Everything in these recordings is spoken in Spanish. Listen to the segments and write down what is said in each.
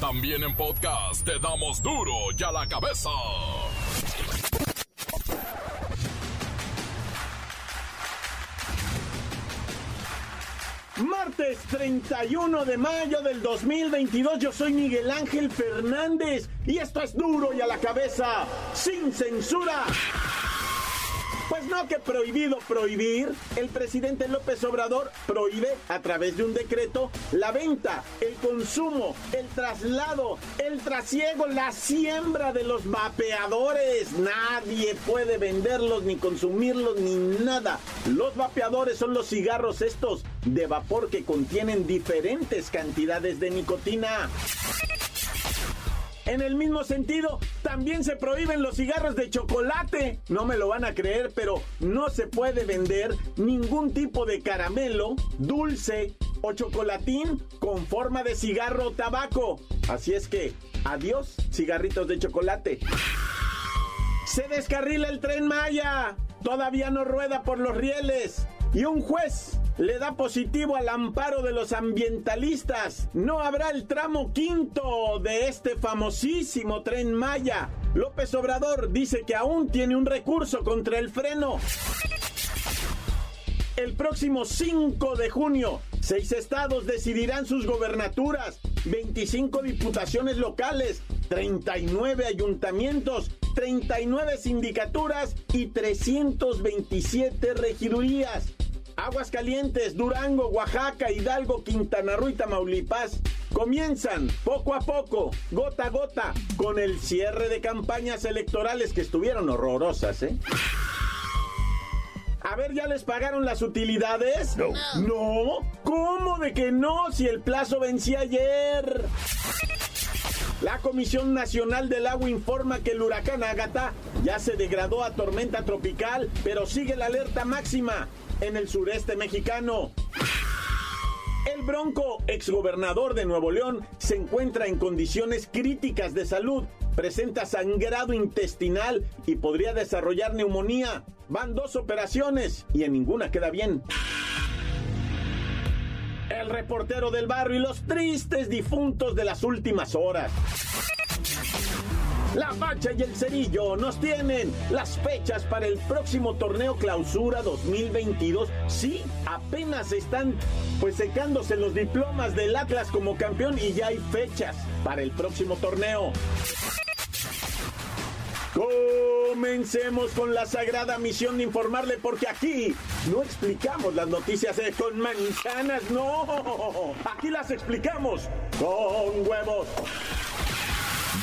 También en podcast te damos duro y a la cabeza. Martes 31 de mayo del 2022, yo soy Miguel Ángel Fernández y esto es duro y a la cabeza, sin censura. Pues no que prohibido prohibir, el presidente López Obrador prohíbe a través de un decreto la venta, el consumo, el traslado, el trasiego, la siembra de los vapeadores. Nadie puede venderlos ni consumirlos ni nada. Los vapeadores son los cigarros estos de vapor que contienen diferentes cantidades de nicotina. En el mismo sentido, también se prohíben los cigarros de chocolate. No me lo van a creer, pero no se puede vender ningún tipo de caramelo, dulce o chocolatín con forma de cigarro o tabaco. Así es que, adiós, cigarritos de chocolate. Se descarrila el tren Maya. Todavía no rueda por los rieles. Y un juez le da positivo al amparo de los ambientalistas. No habrá el tramo quinto de este famosísimo tren Maya. López Obrador dice que aún tiene un recurso contra el freno. El próximo 5 de junio, seis estados decidirán sus gobernaturas, 25 diputaciones locales, 39 ayuntamientos, 39 sindicaturas y 327 regidurías. Aguascalientes, Durango, Oaxaca, Hidalgo, Quintana Roo y Tamaulipas comienzan poco a poco, gota a gota, con el cierre de campañas electorales que estuvieron horrorosas, ¿eh? A ver, ¿ya les pagaron las utilidades? No. ¿No? ¿Cómo de que no si el plazo vencía ayer? La Comisión Nacional del Agua informa que el huracán Ágata ya se degradó a tormenta tropical, pero sigue la alerta máxima en el sureste mexicano. El Bronco, exgobernador de Nuevo León, se encuentra en condiciones críticas de salud, presenta sangrado intestinal y podría desarrollar neumonía. Van dos operaciones y en ninguna queda bien. El reportero del barrio y los tristes difuntos de las últimas horas. La Bacha y el Cerillo nos tienen las fechas para el próximo torneo Clausura 2022. Sí, apenas están pues secándose los diplomas del Atlas como campeón y ya hay fechas para el próximo torneo. Comencemos con la sagrada misión de informarle porque aquí no explicamos las noticias con manzanas, no. Aquí las explicamos con huevos.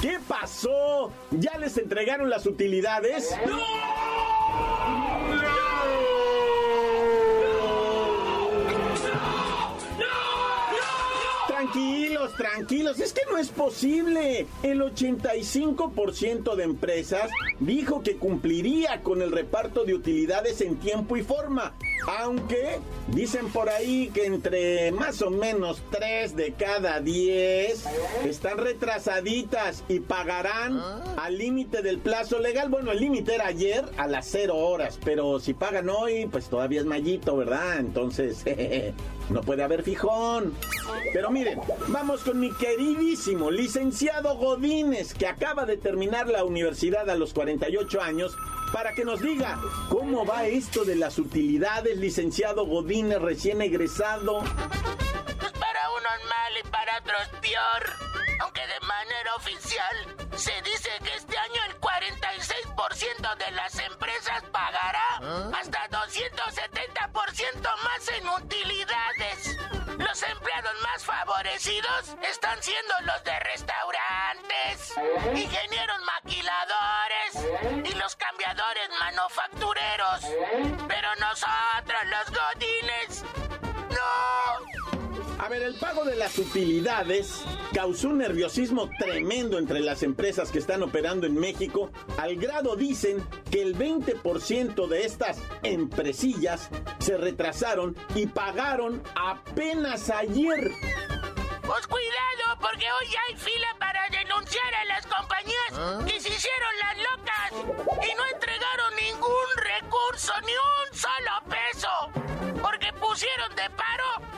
¿Qué pasó? ¿Ya les entregaron las utilidades? ¡No! Tranquilos, tranquilos, es que no es posible. El 85% de empresas dijo que cumpliría con el reparto de utilidades en tiempo y forma. Aunque dicen por ahí que entre más o menos 3 de cada 10 están retrasaditas y pagarán al límite del plazo legal. Bueno, el límite era ayer a las 0 horas, pero si pagan hoy, pues todavía es mallito, ¿verdad? Entonces, no puede haber fijón. Pero miren, vamos con mi queridísimo licenciado Godínez, que acaba de terminar la universidad a los 48 años para que nos diga cómo va esto de las utilidades, licenciado Godínez recién egresado. Pues para unos mal y para otros peor. Aunque de manera oficial se dice que este año el 46% de las empresas pagará hasta 270% más en utilidades. Los empleados más favorecidos están siendo los de restaurantes, ingenieros maquiladores y los cambiadores manufactureros. Pero nosotros, los godines, no. Ver, el pago de las utilidades causó un nerviosismo tremendo entre las empresas que están operando en México, al grado dicen que el 20% de estas empresillas se retrasaron y pagaron apenas ayer. Pues cuidado, porque hoy hay fila para denunciar a las compañías que se hicieron las locas y no entregaron ningún recurso, ni un solo peso, porque pusieron de paro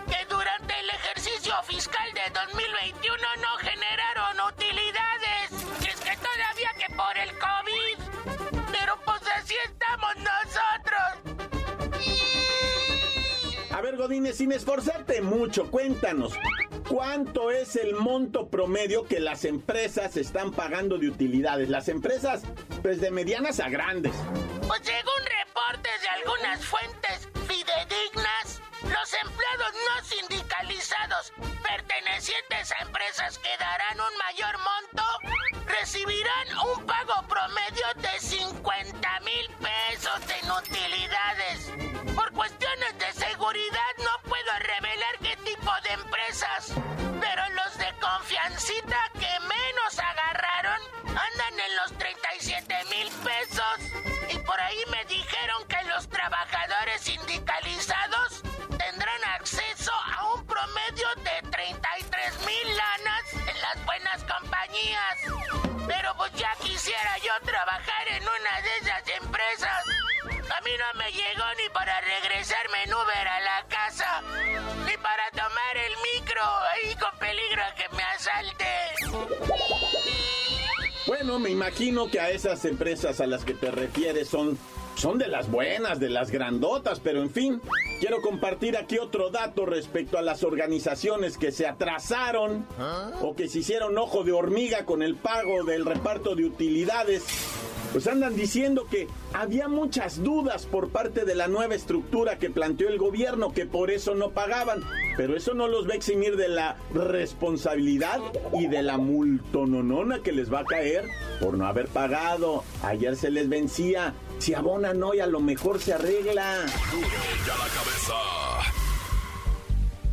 ejercicio fiscal de 2021 no generaron utilidades. Y es que todavía que por el COVID. Pero pues así estamos nosotros. A ver, Godínez, sin esforzarte mucho, cuéntanos. ¿Cuánto es el monto promedio que las empresas están pagando de utilidades? Las empresas, pues de medianas a grandes. Pues según reportes de algunas fuentes pertenecientes a empresas que darán un mayor monto recibirán un pago promedio de 50 mil pesos en utilidades. Por cuestiones de seguridad no puedo revelar qué tipo de empresas, pero los de confiancita que menos agarraron andan en los 37 mil pesos. Y por ahí me dijeron que los trabajadores sindicalizados de 33 mil lanas en las buenas compañías. Pero pues ya quisiera yo trabajar en una de esas empresas. A mí no me llegó ni para regresarme en Uber a la casa, ni para tomar el micro ahí con peligro que me asalte. Bueno, me imagino que a esas empresas a las que te refieres son son de las buenas, de las grandotas, pero en fin, quiero compartir aquí otro dato respecto a las organizaciones que se atrasaron o que se hicieron ojo de hormiga con el pago del reparto de utilidades pues andan diciendo que había muchas dudas por parte de la nueva estructura que planteó el gobierno, que por eso no pagaban. Pero eso no los va a eximir de la responsabilidad y de la multononona que les va a caer por no haber pagado. Ayer se les vencía. Si abonan hoy, a lo mejor se arregla.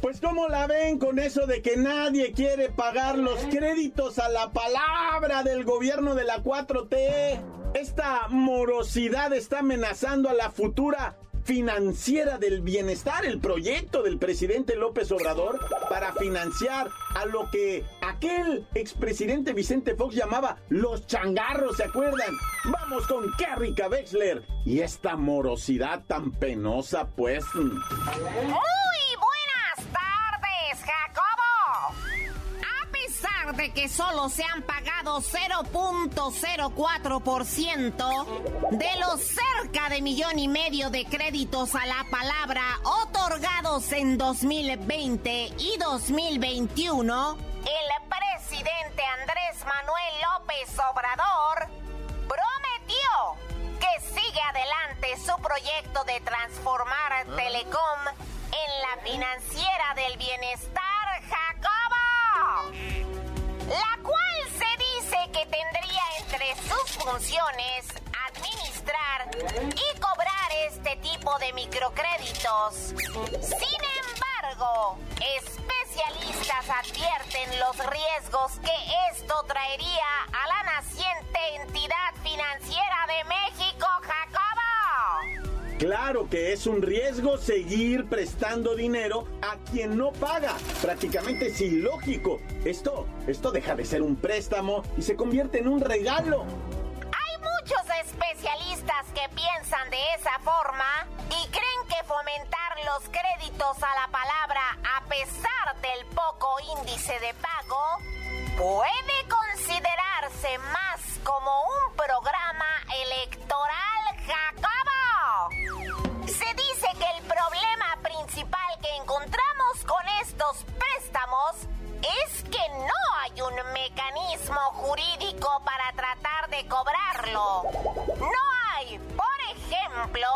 Pues ¿cómo la ven con eso de que nadie quiere pagar los créditos a la palabra del gobierno de la 4T? Esta morosidad está amenazando a la futura financiera del bienestar, el proyecto del presidente López Obrador para financiar a lo que aquel expresidente Vicente Fox llamaba los changarros, ¿se acuerdan? Vamos con Kerrika Wexler y esta morosidad tan penosa, pues. De que solo se han pagado 0.04% de los cerca de millón y medio de créditos a la palabra otorgados en 2020 y 2021, el presidente Andrés Manuel López Obrador prometió que sigue adelante su proyecto de transformar ah. Telecom en la financiera del bienestar Jacobo la cual se dice que tendría entre sus funciones administrar y cobrar este tipo de microcréditos. Sin embargo, especialistas advierten los riesgos que esto traería a la naciente entidad financiera de México, Claro que es un riesgo seguir prestando dinero a quien no paga. Prácticamente es ilógico. Esto, esto deja de ser un préstamo y se convierte en un regalo. Hay muchos especialistas que piensan de esa forma y creen que fomentar los créditos a la palabra a pesar del poco índice de pago puede considerarse más como un programa electoral Jacobo. Encontramos con estos préstamos es que no hay un mecanismo jurídico para tratar de cobrarlo. No hay, por ejemplo,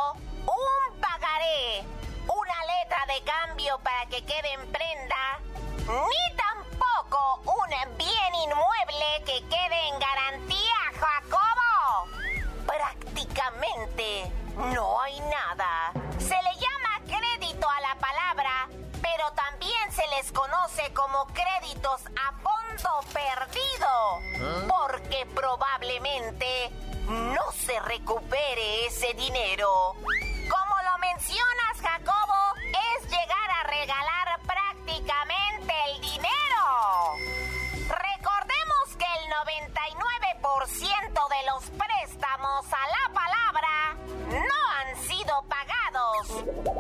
un pagaré, una letra de cambio para que quede en prenda, ni tampoco un bien inmueble que quede en garantía, Jacobo. Prácticamente no hay nada. Se le llama crédito a fondo perdido, ¿Ah? porque probablemente no se recupere ese dinero. Como lo mencionas, Jacobo, es llegar a regalar prácticamente el dinero. Recordemos que el 99% de los préstamos a la palabra no han sido pagados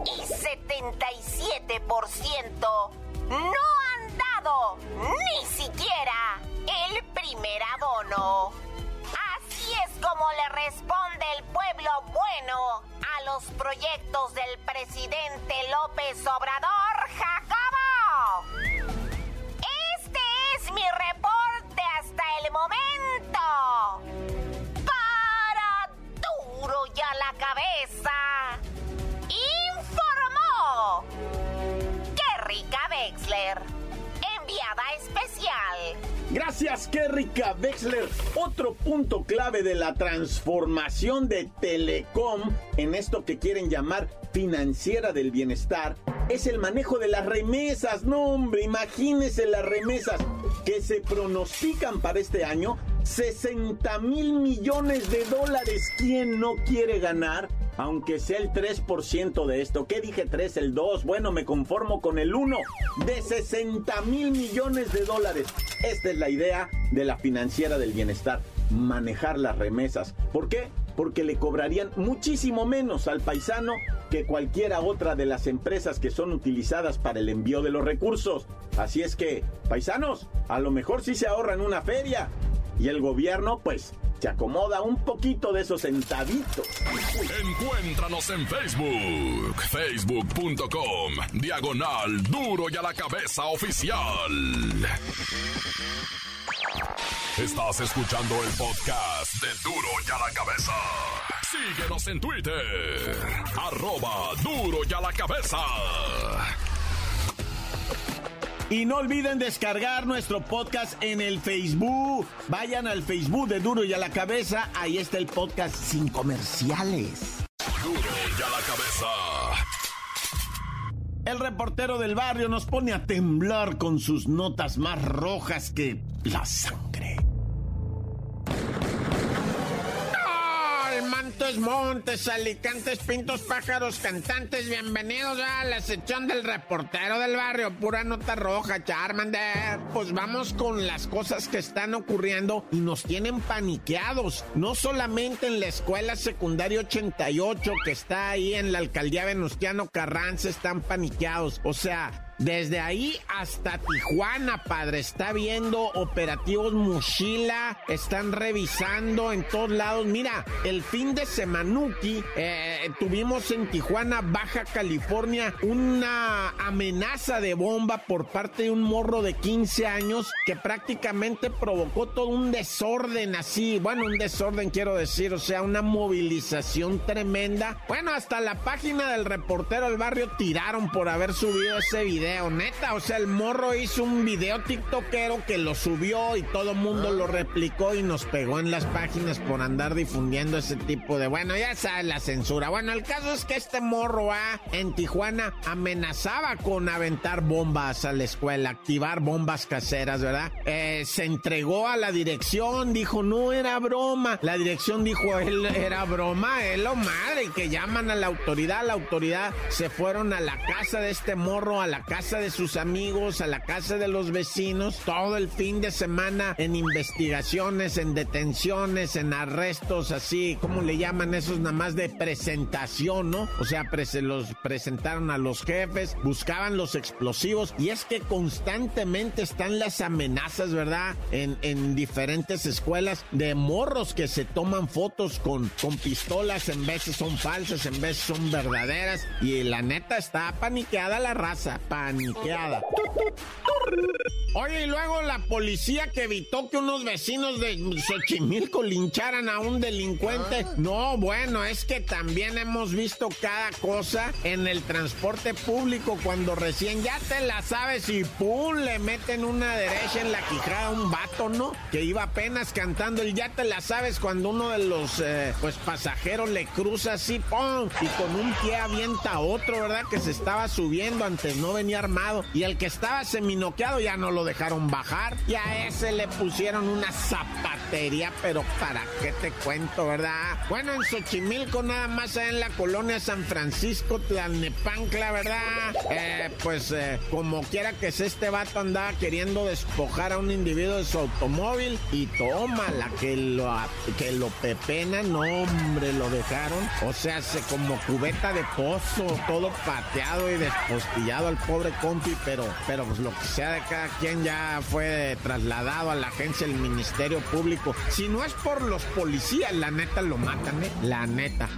y 77% responde el pueblo bueno a los proyectos del presidente López Obrador, Gracias, Kerrika Wexler. Otro punto clave de la transformación de Telecom en esto que quieren llamar financiera del bienestar es el manejo de las remesas. No, hombre, imagínense las remesas que se pronostican para este año 60 mil millones de dólares. ¿Quién no quiere ganar? Aunque sea el 3% de esto. ¿Qué dije 3? El 2. Bueno, me conformo con el 1 de 60 mil millones de dólares. Esta es la idea de la financiera del bienestar. Manejar las remesas. ¿Por qué? Porque le cobrarían muchísimo menos al paisano que cualquiera otra de las empresas que son utilizadas para el envío de los recursos. Así es que, paisanos, a lo mejor sí se ahorran una feria. Y el gobierno, pues, se acomoda un poquito de esos centavitos. Encuéntranos en Facebook, facebook.com, diagonal duro y a la cabeza oficial. Estás escuchando el podcast de duro y a la cabeza. Síguenos en Twitter, arroba duro y a la cabeza. Y no olviden descargar nuestro podcast en el Facebook. Vayan al Facebook de Duro y a la Cabeza. Ahí está el podcast sin comerciales. Duro y a la Cabeza. El reportero del barrio nos pone a temblar con sus notas más rojas que la sangre. Montes, Alicantes, Pintos, Pájaros, Cantantes, bienvenidos a la sección del reportero del barrio, pura nota roja, Charmander. Pues vamos con las cosas que están ocurriendo y nos tienen paniqueados, no solamente en la escuela secundaria 88 que está ahí en la alcaldía Venustiano Carranza están paniqueados, o sea, desde ahí hasta Tijuana, padre. Está viendo operativos mochila. Están revisando en todos lados. Mira, el fin de semanuki eh, tuvimos en Tijuana, Baja California, una amenaza de bomba por parte de un morro de 15 años que prácticamente provocó todo un desorden así. Bueno, un desorden quiero decir, o sea, una movilización tremenda. Bueno, hasta la página del reportero del barrio tiraron por haber subido ese video neta. O sea, el morro hizo un video tiktokero que lo subió y todo el mundo lo replicó y nos pegó en las páginas por andar difundiendo ese tipo de. Bueno, ya sabes la censura. Bueno, el caso es que este morro A en Tijuana amenazaba con aventar bombas a la escuela, activar bombas caseras, ¿verdad? Eh, se entregó a la dirección, dijo, no era broma. La dirección dijo, él era broma, él lo madre, que llaman a la autoridad. La autoridad se fueron a la casa de este morro, a la casa de sus amigos, a la casa de los vecinos, todo el fin de semana en investigaciones, en detenciones, en arrestos, así, ¿cómo le llaman esos nada más de presentación, no? O sea, se los presentaron a los jefes, buscaban los explosivos y es que constantemente están las amenazas, ¿verdad? En, en diferentes escuelas de morros que se toman fotos con, con pistolas, en veces son falsas, en veces son verdaderas y la neta está paniqueada la raza, paniqueada. Oye, y luego la policía que evitó que unos vecinos de Xochimilco lincharan a un delincuente. Ah. No, bueno, es que también hemos visto cada cosa en el transporte público cuando recién ya te la sabes y ¡pum! le meten una derecha en la quijada a un vato, ¿no? Que iba apenas cantando el ya te la sabes cuando uno de los eh, pues pasajeros le cruza así, ¡pum! Y con un pie avienta a otro, ¿verdad? Que se estaba subiendo antes, no venía armado. Y el que estaba seminoqueado ya no lo dejaron bajar. Y a ese le pusieron una zapatería, pero ¿para qué te cuento, verdad? Bueno, en Xochimilco, nada más en la colonia San Francisco, Tlalnepantla, ¿verdad? Eh, pues eh, como quiera que sea, este vato andaba queriendo despojar a un individuo de su automóvil y toma la que lo, que lo pepena, no hombre, lo dejaron. O sea, se como cubeta de pozo, todo pateado y despostillado al pobre compi, pero, pero pues lo que sea de cada quien ya fue trasladado a la agencia del Ministerio Público. Si no es por los policías, la neta lo matan, ¿eh? La neta.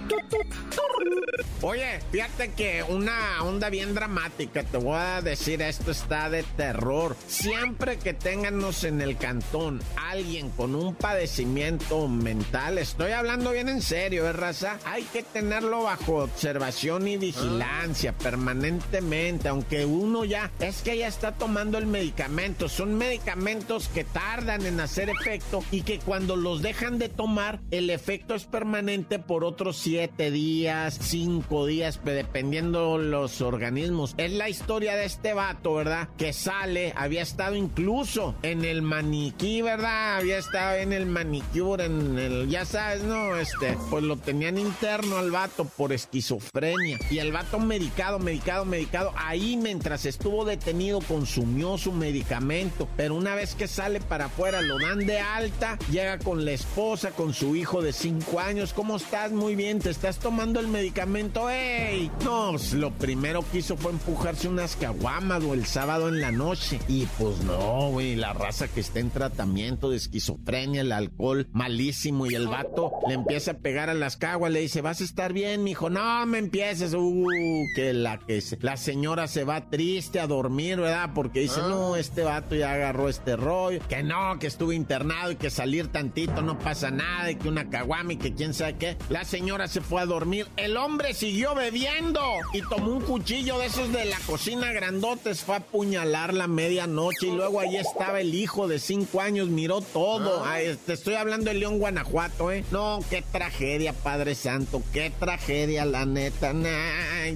Oye, fíjate que una onda bien dramática, te voy a decir, esto está de terror. Siempre que tenganos en el cantón alguien con un padecimiento mental, estoy hablando bien en serio, ¿eh, raza? Hay que tenerlo bajo observación y vigilancia permanentemente, aunque uno ya, es que ya está tomando el medicamento. Son medicamentos que tardan en hacer efecto y que cuando los dejan de tomar, el efecto es permanente por otros siete días, cinco días, dependiendo los organismos. Es la historia de este vato, ¿verdad? Que sale, había estado incluso en el maniquí, ¿verdad? Había estado en el manicure, en el, ya sabes, ¿no? Este, pues lo tenían interno al vato por esquizofrenia. Y el vato medicado, medicado, medicado, ahí mientras estuvo detenido consumió su medicamento. Pero una vez que sale para afuera, lo dan de alta, llega con la esposa, con su hijo de cinco años. ¿Cómo estás? Muy bien, ¿te estás tomando el medicamento? ¡Ey! No, lo primero que hizo fue empujarse unas caguamas o el sábado en la noche. Y pues no, güey, la raza que está en tratamiento de esquizofrenia, el alcohol malísimo y el vato le empieza a pegar a las caguas, le dice, vas a estar bien, mijo. No me empieces. Uh, que la que la señora se va triste a dormir, ¿verdad? Porque dice, no, este vato ya agarró este rollo, que no, que estuvo internado y que salir tantito no pasa nada, y que una caguama y que quién sabe qué. La señora se fue a dormir. El hombre siguió bebiendo y tomó un cuchillo de esos de la cocina grandotes, fue a apuñalar la medianoche y luego ahí estaba el hijo de cinco años, miró todo. te estoy hablando de León, Guanajuato, ¿eh? No, qué tragedia, Padre Santo, qué tragedia, la neta, nah,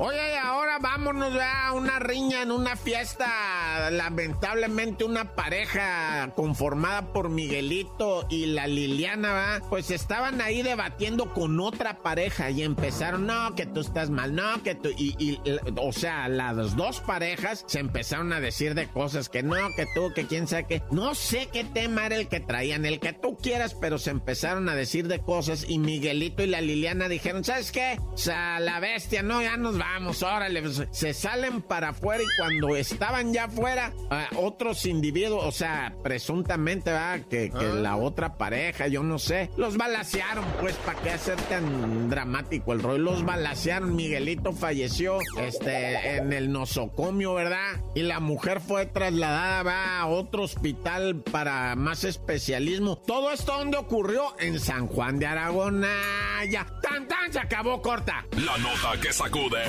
Oye, ahora vámonos a una riña en una fiesta. Lamentablemente una pareja conformada por Miguelito y la Liliana, ¿va? Pues estaban ahí debatiendo con otra pareja y empezaron, no, que tú estás mal, no, que tú... Y, o sea, las dos parejas se empezaron a decir de cosas que no, que tú, que quién sabe qué. No sé qué tema era el que traían, el que tú quieras, pero se empezaron a decir de cosas y Miguelito y la Liliana dijeron, ¿sabes qué? O sea, la bestia, no, ya nos vamos, órale. Pues, se salen para afuera y cuando estaban ya afuera, otros individuos, o sea, presuntamente, ¿verdad? Que, que la otra pareja, yo no sé, los balasearon, pues, ¿para qué hacer tan dramático el rollo? Los balasearon, Miguelito falleció, este, en el nosocomio, ¿verdad? Y la mujer fue trasladada, va a otro hospital para más especialismo. Todo esto donde ocurrió en San Juan de Aragón. Ah, ya, tan tan se acabó corta. La nota que sacude.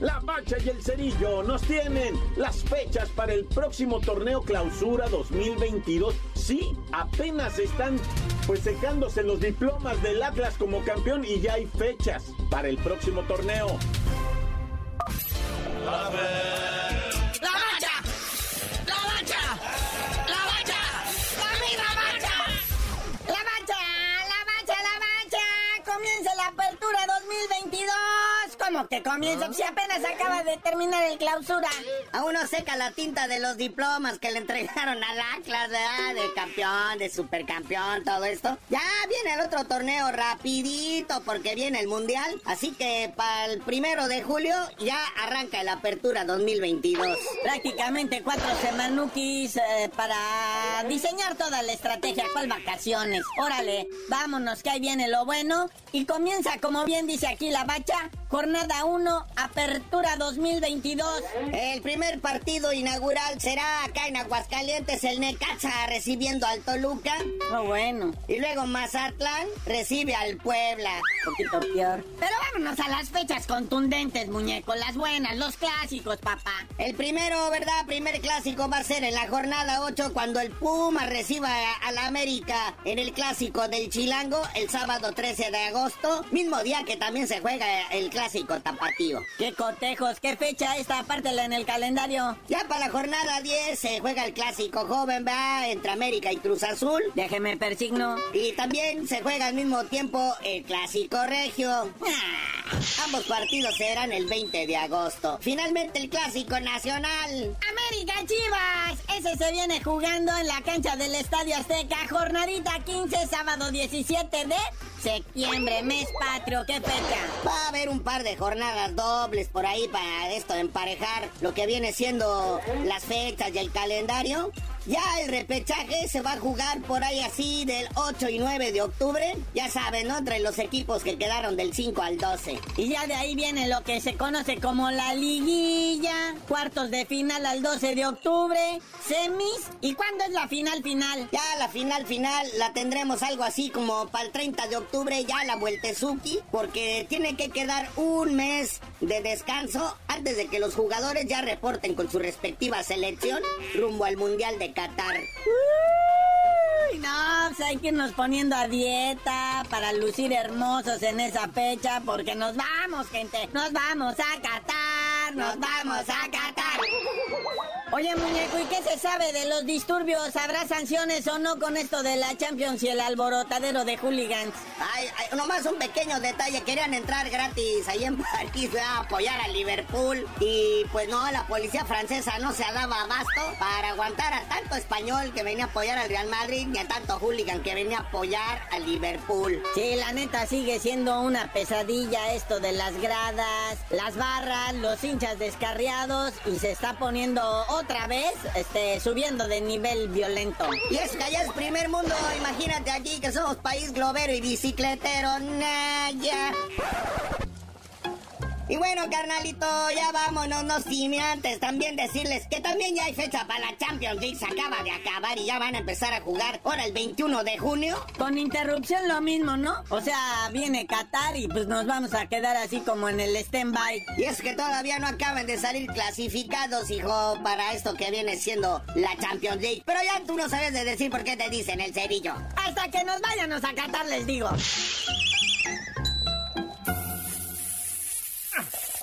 La Bacha y el Cerillo nos tienen las fechas para el próximo torneo Clausura 2022. Sí, apenas están pues secándose los diplomas del Atlas como campeón y ya hay fechas para el próximo torneo. Que comienza? Si apenas acaba de terminar el clausura. Aún no seca la tinta de los diplomas que le entregaron al Atlas, ¿verdad? De campeón, de supercampeón, todo esto. Ya viene el otro torneo rapidito porque viene el mundial. Así que para el primero de julio ya arranca la apertura 2022. Prácticamente cuatro semanukis eh, para diseñar toda la estrategia. ¿Cuál vacaciones? Órale, vámonos que ahí viene lo bueno. Y comienza, como bien dice aquí la bacha, jornada Jornada 1, Apertura 2022. El primer partido inaugural será acá en Aguascalientes, el Necaxa recibiendo al Toluca. Oh, bueno. Y luego Mazatlán recibe al Puebla. poquito peor. Pero vámonos a las fechas contundentes, muñeco. Las buenas, los clásicos, papá. El primero, ¿verdad? Primer clásico va a ser en la jornada 8 cuando el Puma reciba a la América en el clásico del Chilango el sábado 13 de agosto. Mismo día que también se juega el clásico tapatío. ¡Qué cotejos! ¿Qué fecha esta? Apártela en el calendario. Ya para la jornada 10 se juega el clásico joven, va entre América y Cruz Azul. Déjeme persigno. Y también se juega al mismo tiempo el clásico regio. Ah, ambos partidos serán el 20 de agosto. Finalmente el clásico nacional. América Chivas. Ese se viene jugando en la cancha del Estadio Azteca. Jornadita 15, sábado 17 de septiembre, mes patrio, ¿qué fecha? Va a haber un par de jornadas dobles por ahí para esto, emparejar lo que viene siendo las fechas y el calendario. Ya el repechaje se va a jugar por ahí así del 8 y 9 de octubre. Ya saben, ¿no? Entre los equipos que quedaron del 5 al 12. Y ya de ahí viene lo que se conoce como la liguilla. Cuartos de final al 12 de octubre. Semis. ¿Y cuándo es la final final? Ya la final final la tendremos algo así como para el 30 de octubre. Ya la vueltezuki. Porque tiene que quedar un mes de descanso antes de que los jugadores ya reporten con su respectiva selección rumbo al Mundial de Qatar. Uy, no, pues hay que irnos poniendo a dieta para lucir hermosos en esa fecha, porque nos vamos, gente, nos vamos a Qatar, nos vamos a Qatar. Oye, muñeco, ¿y qué se sabe de los disturbios? ¿Habrá sanciones o no con esto de la Champions y el alborotadero de hooligans? Ay, ay, nomás un pequeño detalle. Querían entrar gratis ahí en París a apoyar a Liverpool. Y pues no, la policía francesa no se daba abasto para aguantar a tanto español que venía a apoyar al Real Madrid ni a tanto hooligan que venía a apoyar a Liverpool. Sí, la neta sigue siendo una pesadilla esto de las gradas, las barras, los hinchas descarriados y se está poniendo otra vez este, subiendo de nivel violento. Y es que allá es primer mundo, imagínate aquí que somos país globero y bicicletero, Naya. Y bueno, carnalito, ya vámonos, no sin antes también decirles que también ya hay fecha para la Champions League, se acaba de acabar y ya van a empezar a jugar ahora el 21 de junio. Con interrupción lo mismo, ¿no? O sea, viene Qatar y pues nos vamos a quedar así como en el stand-by. Y es que todavía no acaban de salir clasificados, hijo, para esto que viene siendo la Champions League. Pero ya tú no sabes de decir por qué te dicen el cerillo. Hasta que nos vayamos a Qatar les digo.